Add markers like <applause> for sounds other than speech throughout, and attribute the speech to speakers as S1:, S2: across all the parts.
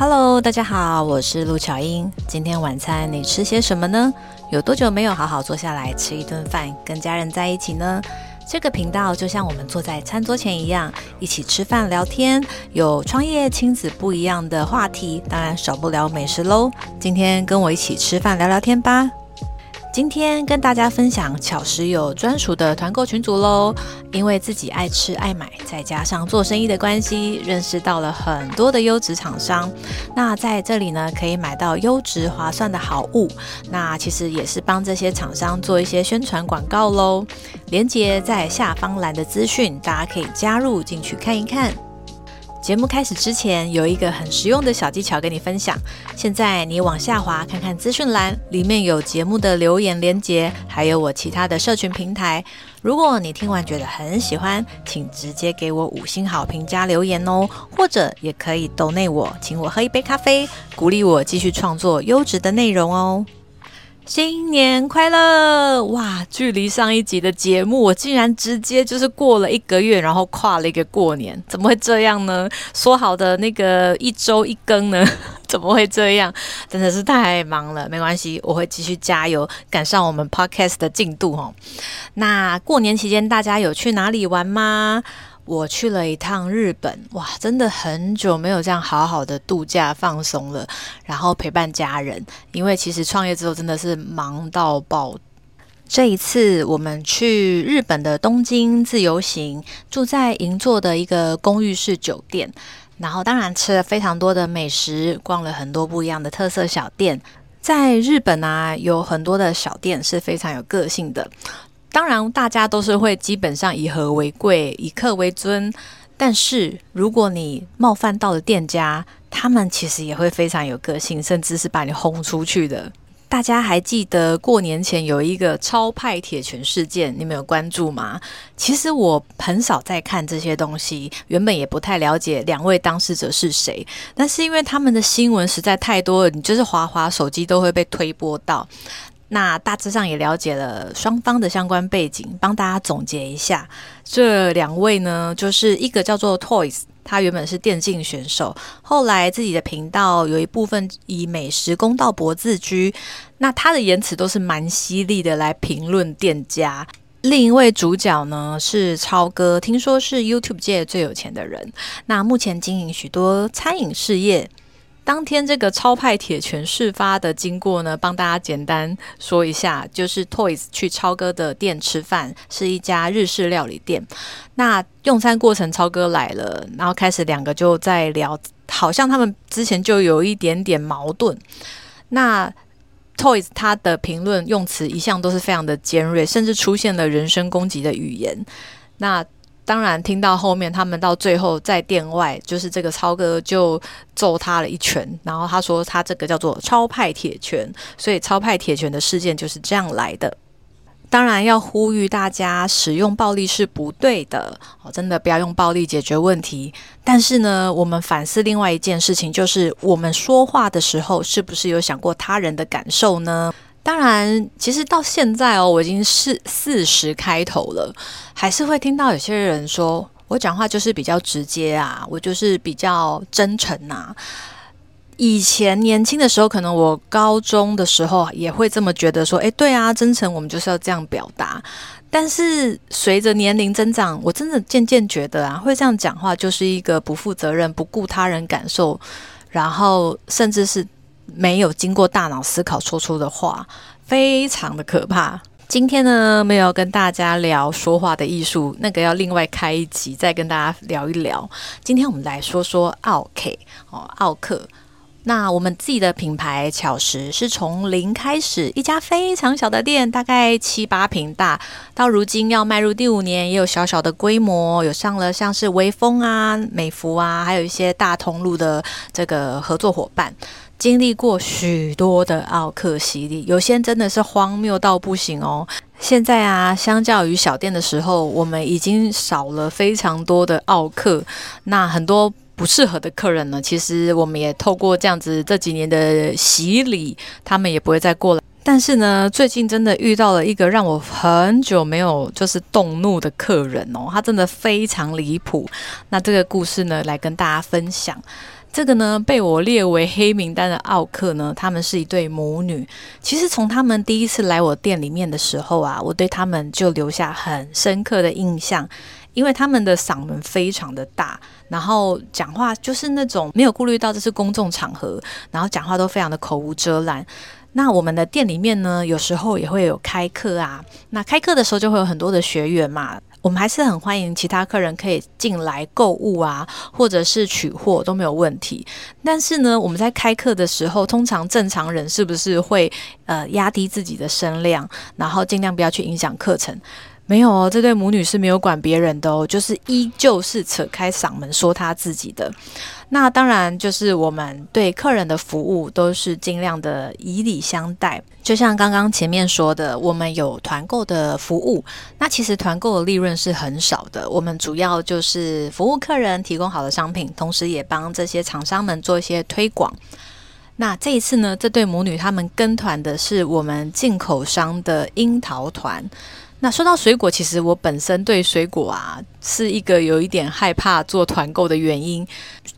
S1: Hello，大家好，我是陆巧英。今天晚餐你吃些什么呢？有多久没有好好坐下来吃一顿饭，跟家人在一起呢？这个频道就像我们坐在餐桌前一样，一起吃饭聊天，有创业亲子不一样的话题，当然少不了美食喽。今天跟我一起吃饭聊聊天吧。今天跟大家分享巧食有专属的团购群组喽。因为自己爱吃爱买，再加上做生意的关系，认识到了很多的优质厂商。那在这里呢，可以买到优质划算的好物。那其实也是帮这些厂商做一些宣传广告喽。链接在下方栏的资讯，大家可以加入进去看一看。节目开始之前，有一个很实用的小技巧跟你分享。现在你往下滑看看资讯栏，里面有节目的留言连接，还有我其他的社群平台。如果你听完觉得很喜欢，请直接给我五星好评加留言哦，或者也可以抖内我，请我喝一杯咖啡，鼓励我继续创作优质的内容哦。新年快乐！哇，距离上一集的节目，我竟然直接就是过了一个月，然后跨了一个过年，怎么会这样呢？说好的那个一周一更呢，<laughs> 怎么会这样？真的是太忙了，没关系，我会继续加油，赶上我们 podcast 的进度哦。那过年期间大家有去哪里玩吗？我去了一趟日本，哇，真的很久没有这样好好的度假放松了，然后陪伴家人。因为其实创业之后真的是忙到爆。这一次我们去日本的东京自由行，住在银座的一个公寓式酒店，然后当然吃了非常多的美食，逛了很多不一样的特色小店。在日本啊，有很多的小店是非常有个性的。当然，大家都是会基本上以和为贵，以客为尊。但是，如果你冒犯到了店家，他们其实也会非常有个性，甚至是把你轰出去的。大家还记得过年前有一个超派铁拳事件，你们有关注吗？其实我很少在看这些东西，原本也不太了解两位当事者是谁。但是因为他们的新闻实在太多了，你就是滑滑手机都会被推播到。那大致上也了解了双方的相关背景，帮大家总结一下。这两位呢，就是一个叫做 Toys，他原本是电竞选手，后来自己的频道有一部分以美食公道博自居。那他的言辞都是蛮犀利的，来评论店家。另一位主角呢是超哥，听说是 YouTube 界最有钱的人，那目前经营许多餐饮事业。当天这个超派铁拳事发的经过呢，帮大家简单说一下，就是 Toys 去超哥的店吃饭，是一家日式料理店。那用餐过程，超哥来了，然后开始两个就在聊，好像他们之前就有一点点矛盾。那 Toys 他的评论用词一向都是非常的尖锐，甚至出现了人身攻击的语言。那当然，听到后面他们到最后在店外，就是这个超哥就揍他了一拳，然后他说他这个叫做超派铁拳，所以超派铁拳的事件就是这样来的。当然要呼吁大家，使用暴力是不对的哦，真的不要用暴力解决问题。但是呢，我们反思另外一件事情，就是我们说话的时候，是不是有想过他人的感受呢？当然，其实到现在哦，我已经是四十开头了，还是会听到有些人说我讲话就是比较直接啊，我就是比较真诚呐。以前年轻的时候，可能我高中的时候也会这么觉得，说，哎，对啊，真诚，我们就是要这样表达。但是随着年龄增长，我真的渐渐觉得啊，会这样讲话就是一个不负责任、不顾他人感受，然后甚至是。没有经过大脑思考说出的话，非常的可怕。今天呢，没有跟大家聊说话的艺术，那个要另外开一集再跟大家聊一聊。今天我们来说说奥 K 哦，奥克。那我们自己的品牌巧食是从零开始，一家非常小的店，大概七八平大，到如今要迈入第五年，也有小小的规模，有上了像是微风啊、美孚啊，还有一些大通路的这个合作伙伴。经历过许多的奥克洗礼，有些真的是荒谬到不行哦。现在啊，相较于小店的时候，我们已经少了非常多的奥克。那很多不适合的客人呢，其实我们也透过这样子这几年的洗礼，他们也不会再过来。但是呢，最近真的遇到了一个让我很久没有就是动怒的客人哦，他真的非常离谱。那这个故事呢，来跟大家分享。这个呢，被我列为黑名单的奥克呢，他们是一对母女。其实从他们第一次来我店里面的时候啊，我对他们就留下很深刻的印象，因为他们的嗓门非常的大，然后讲话就是那种没有顾虑到这是公众场合，然后讲话都非常的口无遮拦。那我们的店里面呢，有时候也会有开课啊，那开课的时候就会有很多的学员嘛。我们还是很欢迎其他客人可以进来购物啊，或者是取货都没有问题。但是呢，我们在开课的时候，通常正常人是不是会呃压低自己的声量，然后尽量不要去影响课程？没有哦，这对母女是没有管别人的哦，就是依旧是扯开嗓门说她自己的。那当然，就是我们对客人的服务都是尽量的以礼相待。就像刚刚前面说的，我们有团购的服务。那其实团购的利润是很少的，我们主要就是服务客人，提供好的商品，同时也帮这些厂商们做一些推广。那这一次呢，这对母女他们跟团的是我们进口商的樱桃团。那说到水果，其实我本身对水果啊是一个有一点害怕做团购的原因。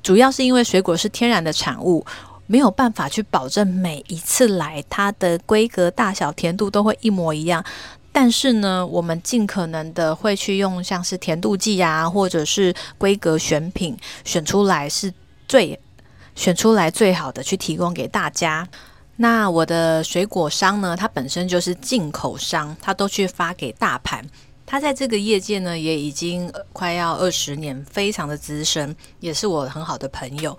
S1: 主要是因为水果是天然的产物，没有办法去保证每一次来它的规格、大小、甜度都会一模一样。但是呢，我们尽可能的会去用像是甜度计啊，或者是规格选品，选出来是最选出来最好的去提供给大家。那我的水果商呢，它本身就是进口商，它都去发给大盘。他在这个业界呢，也已经快要二十年，非常的资深，也是我很好的朋友。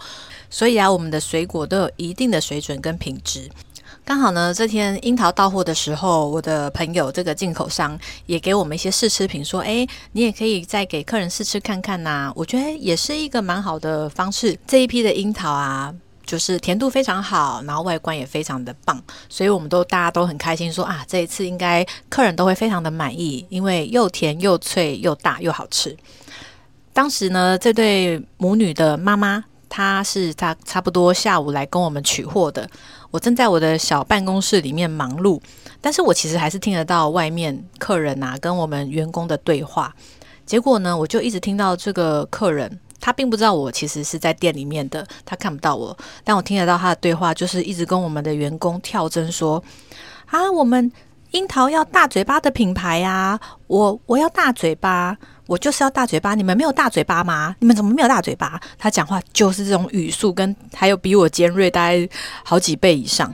S1: 所以啊，我们的水果都有一定的水准跟品质。刚好呢，这天樱桃到货的时候，我的朋友这个进口商也给我们一些试吃品，说：“诶，你也可以再给客人试吃看看呐。”我觉得也是一个蛮好的方式。这一批的樱桃啊。就是甜度非常好，然后外观也非常的棒，所以我们都大家都很开心，说啊，这一次应该客人都会非常的满意，因为又甜又脆又大又好吃。当时呢，这对母女的妈妈，她是她差不多下午来跟我们取货的，我正在我的小办公室里面忙碌，但是我其实还是听得到外面客人啊跟我们员工的对话，结果呢，我就一直听到这个客人。他并不知道我其实是在店里面的，他看不到我，但我听得到他的对话，就是一直跟我们的员工跳针说：“啊，我们樱桃要大嘴巴的品牌呀，我我要大嘴巴，我就是要大嘴巴，你们没有大嘴巴吗？你们怎么没有大嘴巴？”他讲话就是这种语速，跟还有比我尖锐大概好几倍以上。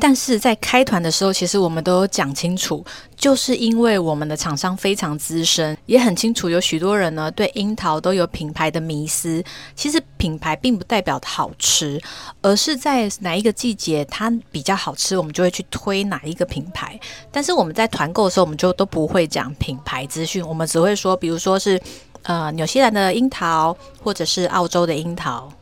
S1: 但是在开团的时候，其实我们都有讲清楚，就是因为我们的厂商非常资深，也很清楚有许多人呢对樱桃都有品牌的迷思。其实品牌并不代表好吃，而是在哪一个季节它比较好吃，我们就会去推哪一个品牌。但是我们在团购的时候，我们就都不会讲品牌资讯，我们只会说，比如说是呃纽西兰的樱桃，或者是澳洲的樱桃。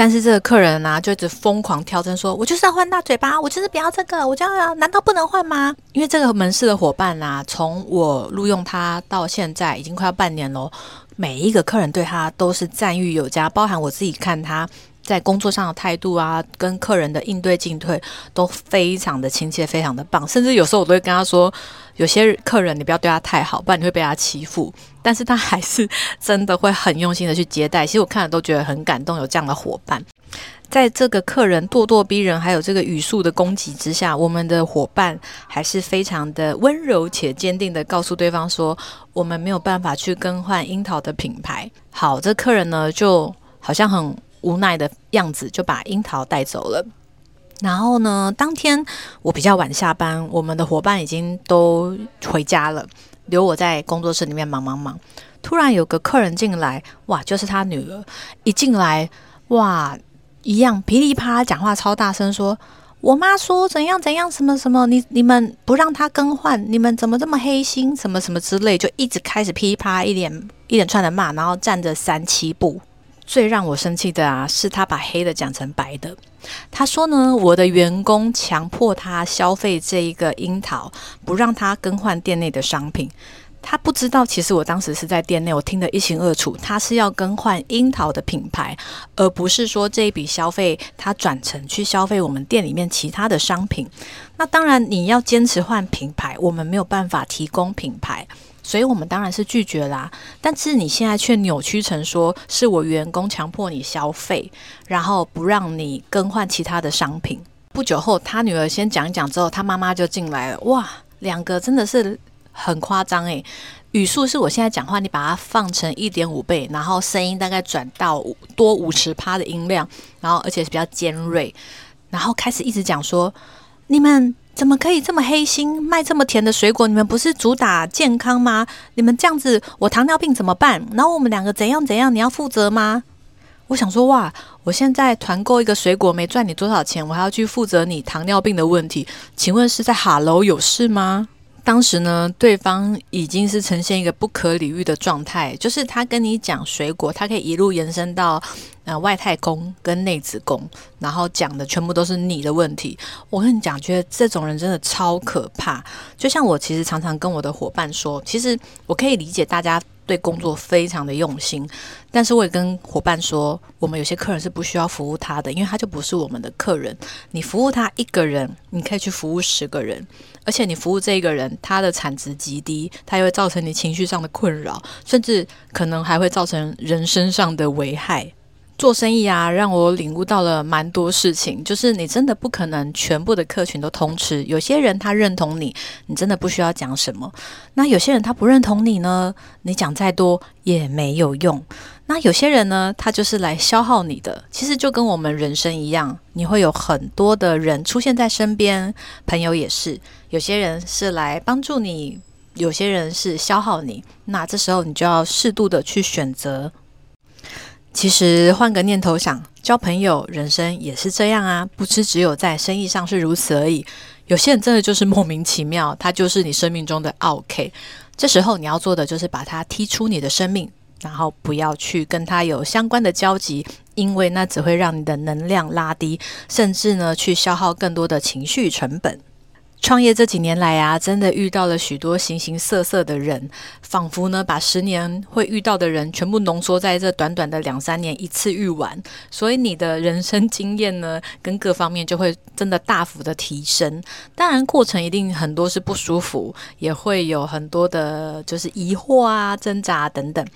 S1: 但是这个客人呢，就一直疯狂挑针，说我就是要换大嘴巴，我就是不要这个，我就要难道不能换吗？因为这个门市的伙伴啊，从我录用他到现在已经快要半年喽，每一个客人对他都是赞誉有加，包含我自己看他在工作上的态度啊，跟客人的应对进退都非常的亲切，非常的棒，甚至有时候我都会跟他说。有些客人，你不要对他太好，不然你会被他欺负。但是他还是 <laughs> 真的会很用心的去接待。其实我看了都觉得很感动，有这样的伙伴。在这个客人咄咄逼人，还有这个语速的攻击之下，我们的伙伴还是非常的温柔且坚定的告诉对方说：“我们没有办法去更换樱桃的品牌。”好，这客人呢就好像很无奈的样子，就把樱桃带走了。然后呢？当天我比较晚下班，我们的伙伴已经都回家了，留我在工作室里面忙忙忙。突然有个客人进来，哇，就是他女儿。一进来，哇，一样噼里啪啦讲话超大声，说我妈说怎样怎样，什么什么，你你们不让她更换，你们怎么这么黑心，什么什么之类，就一直开始噼里啪啦一连一连串的骂，然后站着三七步。最让我生气的啊，是他把黑的讲成白的。他说呢，我的员工强迫他消费这一个樱桃，不让他更换店内的商品。他不知道，其实我当时是在店内，我听得一清二楚。他是要更换樱桃的品牌，而不是说这一笔消费他转成去消费我们店里面其他的商品。那当然，你要坚持换品牌，我们没有办法提供品牌。所以我们当然是拒绝啦。但是你现在却扭曲成说是我员工强迫你消费，然后不让你更换其他的商品。不久后，他女儿先讲讲之后，他妈妈就进来了。哇，两个真的是很夸张诶。语速是我现在讲话，你把它放成一点五倍，然后声音大概转到多五十趴的音量，然后而且是比较尖锐，然后开始一直讲说：你们怎么可以这么黑心，卖这么甜的水果？你们不是主打健康吗？你们这样子，我糖尿病怎么办？然后我们两个怎样怎样，你要负责吗？我想说，哇，我现在团购一个水果没赚你多少钱，我还要去负责你糖尿病的问题？请问是在哈喽有事吗？当时呢，对方已经是呈现一个不可理喻的状态，就是他跟你讲水果，他可以一路延伸到呃外太空跟内子宫，然后讲的全部都是你的问题。我跟你讲，觉得这种人真的超可怕。就像我其实常常跟我的伙伴说，其实我可以理解大家。对工作非常的用心，但是我也跟伙伴说，我们有些客人是不需要服务他的，因为他就不是我们的客人。你服务他一个人，你可以去服务十个人，而且你服务这一个人，他的产值极低，他也会造成你情绪上的困扰，甚至可能还会造成人身上的危害。做生意啊，让我领悟到了蛮多事情。就是你真的不可能全部的客群都通吃，有些人他认同你，你真的不需要讲什么。那有些人他不认同你呢，你讲再多也没有用。那有些人呢，他就是来消耗你的。其实就跟我们人生一样，你会有很多的人出现在身边，朋友也是。有些人是来帮助你，有些人是消耗你。那这时候你就要适度的去选择。其实换个念头想，交朋友，人生也是这样啊，不是只有在生意上是如此而已。有些人真的就是莫名其妙，他就是你生命中的 OK。这时候你要做的就是把他踢出你的生命，然后不要去跟他有相关的交集，因为那只会让你的能量拉低，甚至呢去消耗更多的情绪成本。创业这几年来啊，真的遇到了许多形形色色的人，仿佛呢把十年会遇到的人全部浓缩在这短短的两三年一次遇完，所以你的人生经验呢，跟各方面就会真的大幅的提升。当然，过程一定很多是不舒服，也会有很多的就是疑惑啊、挣扎等等。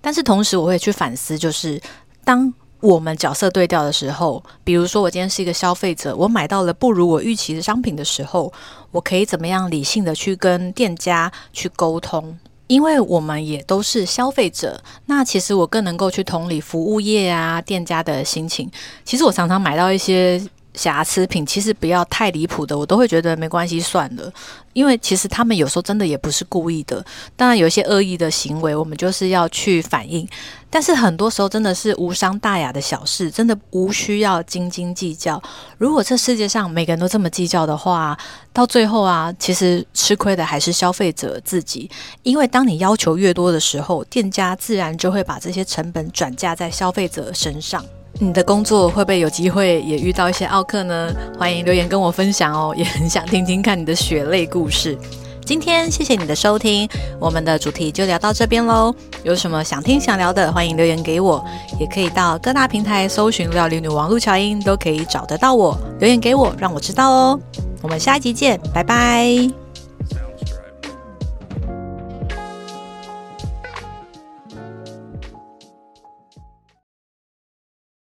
S1: 但是同时，我会去反思，就是当。我们角色对调的时候，比如说我今天是一个消费者，我买到了不如我预期的商品的时候，我可以怎么样理性的去跟店家去沟通？因为我们也都是消费者，那其实我更能够去同理服务业啊店家的心情。其实我常常买到一些。瑕疵品其实不要太离谱的，我都会觉得没关系算了，因为其实他们有时候真的也不是故意的。当然有一些恶意的行为，我们就是要去反应。但是很多时候真的是无伤大雅的小事，真的无需要斤斤计较。如果这世界上每个人都这么计较的话，到最后啊，其实吃亏的还是消费者自己。因为当你要求越多的时候，店家自然就会把这些成本转嫁在消费者身上。你的工作会不会有机会也遇到一些奥客呢？欢迎留言跟我分享哦，<laughs> 也很想听听看你的血泪故事。今天谢谢你的收听，我们的主题就聊到这边喽。有什么想听想聊的，欢迎留言给我，也可以到各大平台搜寻“料理女王陆乔英”，都可以找得到我。留言给我，让我知道哦。我们下一集见，拜拜。